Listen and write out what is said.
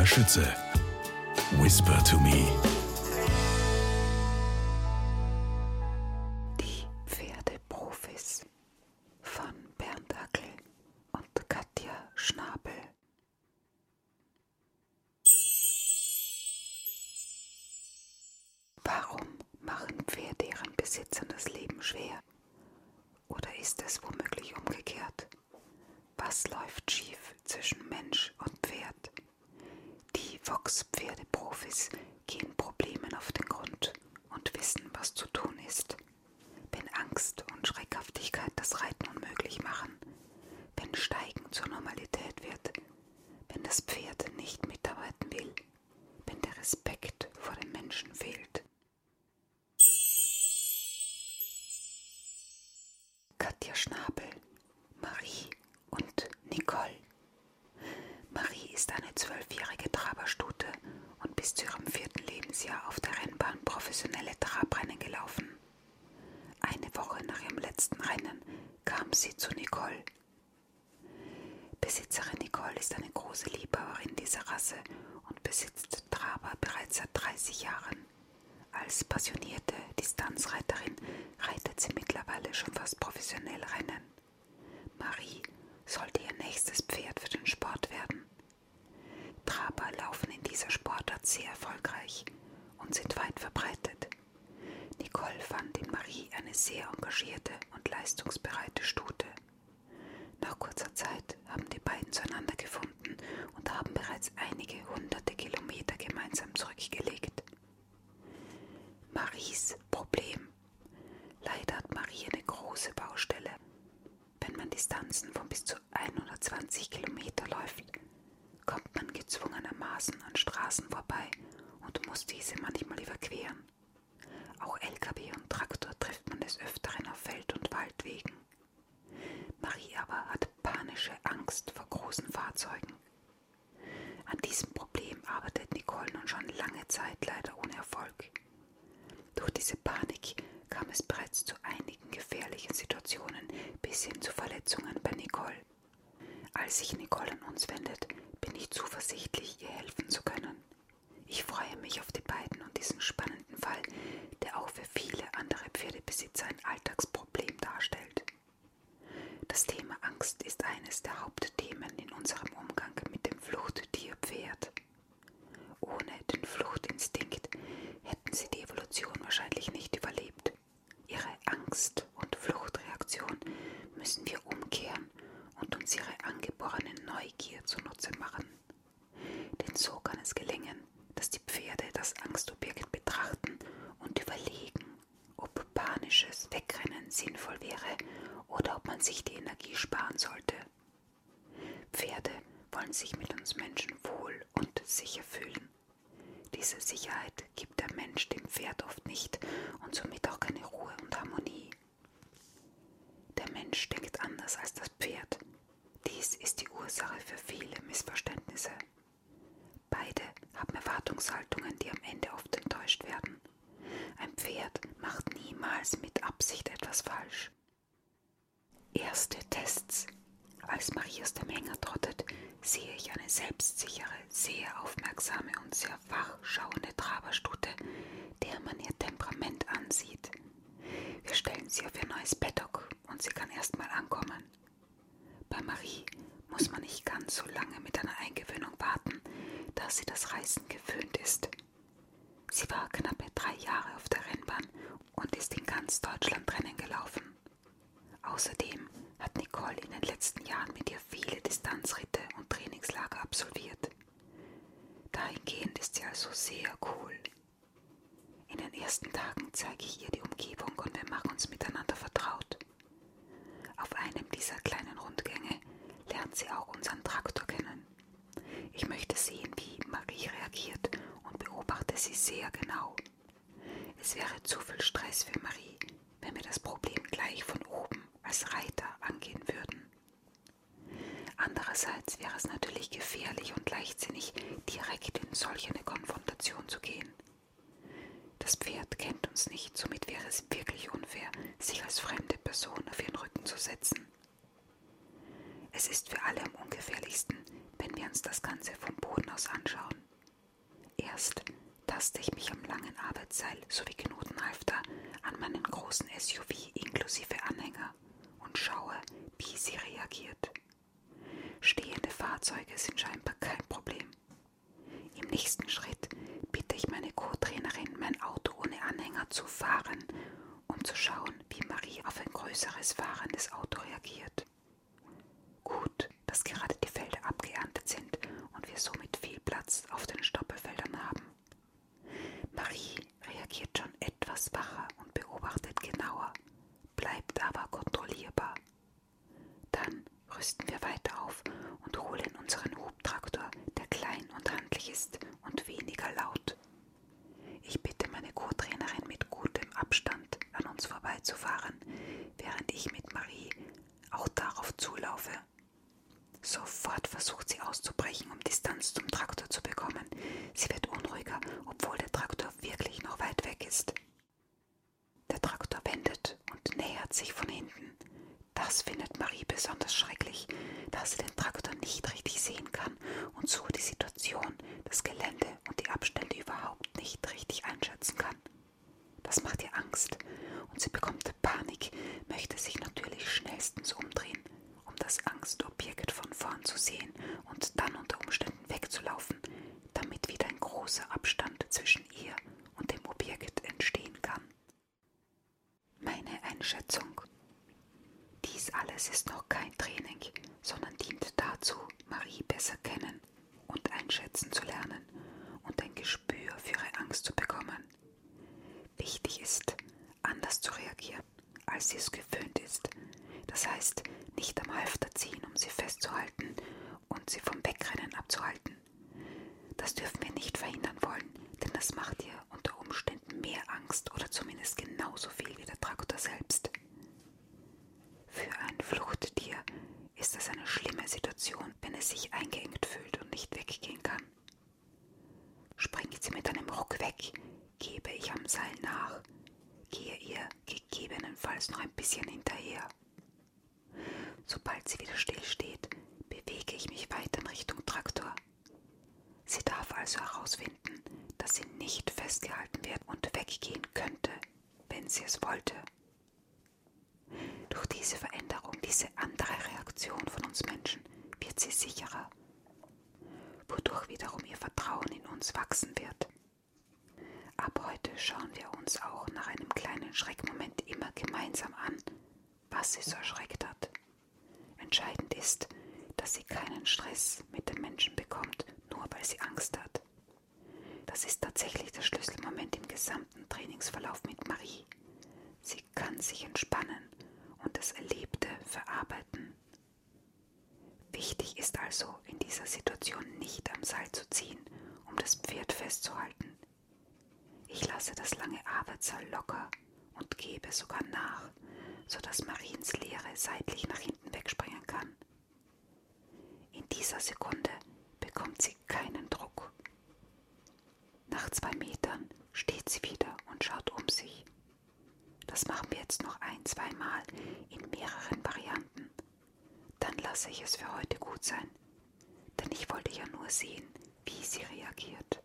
Katja Schütze. Whisper to me. Die Pferdeprofis von Bernd Hackel und Katja Schnabel. Warum machen Pferde ihren Besitzern das Leben schwer? Oder ist es womöglich umgekehrt? Was läuft schief zwischen Mensch und Pferd? Die Vox-Pferdeprofis gehen Problemen auf den Grund und wissen, was zu tun ist. Wenn Angst und Schreckhaftigkeit das Reiten unmöglich machen, wenn Steigen zur Normalität wird, wenn das Pferd nicht mitarbeiten will, wenn der Respekt vor dem Menschen fehlt. Katja Schnabel, Marie und Nicole. Ist eine zwölfjährige Traberstute und bis zu ihrem vierten Lebensjahr auf der Rennbahn professionelle Trabrennen gelaufen. Eine Woche nach ihrem letzten Rennen kam sie zu Nicole. Besitzerin Nicole ist eine große Liebhaberin dieser Rasse und besitzt Traber bereits seit 30 Jahren. Als passionierte Distanzreiterin reitet sie mittlerweile schon fast professionell Rennen. Marie sollte ihr nächstes Pferd für den Sport werden. Traber laufen in dieser Sportart sehr erfolgreich und sind weit verbreitet. Nicole fand in Marie eine sehr engagierte und leistungsbereite Stute. Nach kurzer Zeit haben die beiden zueinander gefunden und haben bereits einige hunderte Kilometer gemeinsam zurückgelegt. Maries Problem. Leider hat Marie eine große Baustelle. Wenn man Distanzen von bis zu 120 Kilometer läuft, kommt man gezwungenermaßen an Straßen vorbei und muss diese manchmal überqueren. Auch Lkw und Traktor trifft man des Öfteren auf Feld- und Waldwegen. Marie aber hat panische Angst vor großen Fahrzeugen. An diesem Problem arbeitet Nicole nun schon lange Zeit leider ohne Erfolg. Durch diese Panik kam es bereits zu einigen gefährlichen Situationen bis hin zu Verletzungen bei Nicole. Als sich Nicole an uns wendet, bin ich zuversichtlich, ihr helfen zu können. Ich freue mich auf die beiden und diesen spannenden Fall, der auch für viele andere Pferdebesitzer ein Alltagsproblem darstellt. Das Thema Angst ist eines der Hauptthemen in unserem Umgang mit dem Fluchttier Pferd. Ohne den Fluchtinstinkt hätten sie die Evolution wahrscheinlich nicht überlebt. Ihre Angst- und Fluchtreaktion müssen wir umkehren und uns ihre angeborene Neugier zunutze machen. Denn so kann es gelingen, dass die Pferde das Angstobjekt betrachten und überlegen, ob panisches Wegrennen sinnvoll wäre oder ob man sich die Energie sparen sollte. Pferde wollen sich mit uns Menschen wohl und sicher fühlen. Diese Sicherheit gibt der Mensch dem Pferd oft nicht und somit auch keine Ruhe und Harmonie. Der Mensch denkt anders als das Pferd. Dies ist die Ursache für viele Missverständnisse. Beide haben Erwartungshaltungen, die am Ende oft enttäuscht werden. Ein Pferd macht niemals mit Absicht etwas falsch. Erste Tests. Als Marie aus dem Hänger trottet, sehe ich eine selbstsichere, sehr aufmerksame und sehr wachschauende Traberstute, der man ihr Temperament ansieht. Wir stellen sie auf ihr neues Paddock und sie kann erstmal ankommen. Bei Marie muss man nicht ganz so lange mit einer Eingewöhnung warten, da sie das Reisen gewöhnt ist. Sie war knappe drei Jahre auf der Rennbahn und ist in ganz Deutschland Rennen gelaufen. Außerdem Nicole in den letzten Jahren mit ihr viele Distanzritte und Trainingslager absolviert. Dahingehend ist sie also sehr cool. In den ersten Tagen zeige ich ihr die Umgebung und wir machen uns miteinander vertraut. Auf einem dieser kleinen Rundgänge lernt sie auch unseren Traktor kennen. Ich möchte sehen, wie Marie reagiert und beobachte sie sehr genau. Es wäre zu viel Stress für Marie, wenn wir das Problem gleich von oben als Reiter angehen würden. Andererseits wäre es natürlich gefährlich und leichtsinnig, direkt in solch eine Konfrontation zu gehen. Das Pferd kennt uns nicht, somit wäre es wirklich unfair, sich als fremde Person auf ihren Rücken zu setzen. Es ist für alle am ungefährlichsten, wenn wir uns das Ganze vom Boden aus anschauen. Erst taste ich mich am langen Arbeitsseil sowie Knotenhalfter an meinen großen SUV inklusive Anhänger und schaue, wie sie reagiert. Stehende Fahrzeuge sind scheinbar kein Problem. Im nächsten Schritt bitte ich meine Co-Trainerin, mein Auto ohne Anhänger zu fahren, um zu schauen, wie Marie auf ein größeres fahrendes Auto reagiert. Gut, dass gerade die Felder abgeerntet sind und wir somit viel Platz auf den Stoppelfeldern haben. Marie reagiert schon etwas wacher und beobachtet genauer, bleibt aber kontrollierbar. Dann rüsten wir weiter auf und holen unseren Hubtraktor, der klein und handlich ist und weniger laut. Ich bitte meine Co-Trainerin mit gutem Abstand an uns vorbeizufahren, während ich mit Marie auch darauf zulaufe. Sofort versucht sie auszubrechen, um Distanz zum Traktor zu bekommen. Sie wird unruhiger, obwohl der Traktor wirklich noch weit weg ist. Der Traktor wendet und nähert sich von hinten. Das findet Marie besonders schrecklich, da sie den Traktor nicht richtig sehen kann und so die Situation, das Gelände und die Abstände überhaupt nicht richtig einschätzen kann. Macht ihr Angst und sie bekommt Panik, möchte sich natürlich schnellstens umdrehen, um das Angstobjekt von vorn zu sehen und dann unter Umständen wegzulaufen, damit wieder ein großer Abstand zwischen ihr und dem Objekt entstehen kann. Meine Einschätzung. Dies alles ist noch kein Training, sondern dient dazu, Marie besser kennen und einschätzen zu lernen und ein Gespür für ihre Angst zu bekommen. Wichtig ist, anders zu reagieren, als sie es gewöhnt ist. Das heißt, nicht am Halfter ziehen, um sie festzuhalten und sie vom Wegrennen abzuhalten. Das dürfen wir nicht verhindern wollen, denn das macht ihr unter Umständen mehr Angst oder zumindest genauso viel wie der Traktor selbst. Für ein Fluchttier ist es eine schlimme Situation, wenn es sich eingeengt fühlt und nicht weggehen kann. Springt sie mit einem Ruck weg, gebe ich am Seil nach, gehe ihr gegebenenfalls noch ein bisschen hinterher. Sobald sie wieder stillsteht, bewege ich mich weiter in Richtung Traktor. Sie darf also herausfinden, dass sie nicht festgehalten wird und weggehen könnte, wenn sie es wollte. Durch diese Veränderung, diese andere Reaktion von uns Menschen, wird sie sicherer, wodurch wiederum ihr Vertrauen in uns wachsen wird. Ab heute schauen wir uns auch nach einem kleinen Schreckmoment immer gemeinsam an, was sie so erschreckt hat. Entscheidend ist, dass sie keinen Stress mit den Menschen bekommt, nur weil sie Angst hat. Das ist tatsächlich der Schlüsselmoment im gesamten Trainingsverlauf mit Marie. Sie kann sich entspannen und das Erlebte verarbeiten. Wichtig ist also in dieser Situation nicht am Seil zu ziehen, um das Pferd festzuhalten. Ich lasse das lange Arbeitsseil locker und gebe sogar nach, sodass Mariens Leere seitlich nach hinten wegspringen kann. In dieser Sekunde bekommt sie keinen Druck. Nach zwei Metern steht sie wieder und schaut um sich. Das machen wir jetzt noch ein, zweimal in mehreren Varianten. Dann lasse ich es für heute gut sein, denn ich wollte ja nur sehen, wie sie reagiert.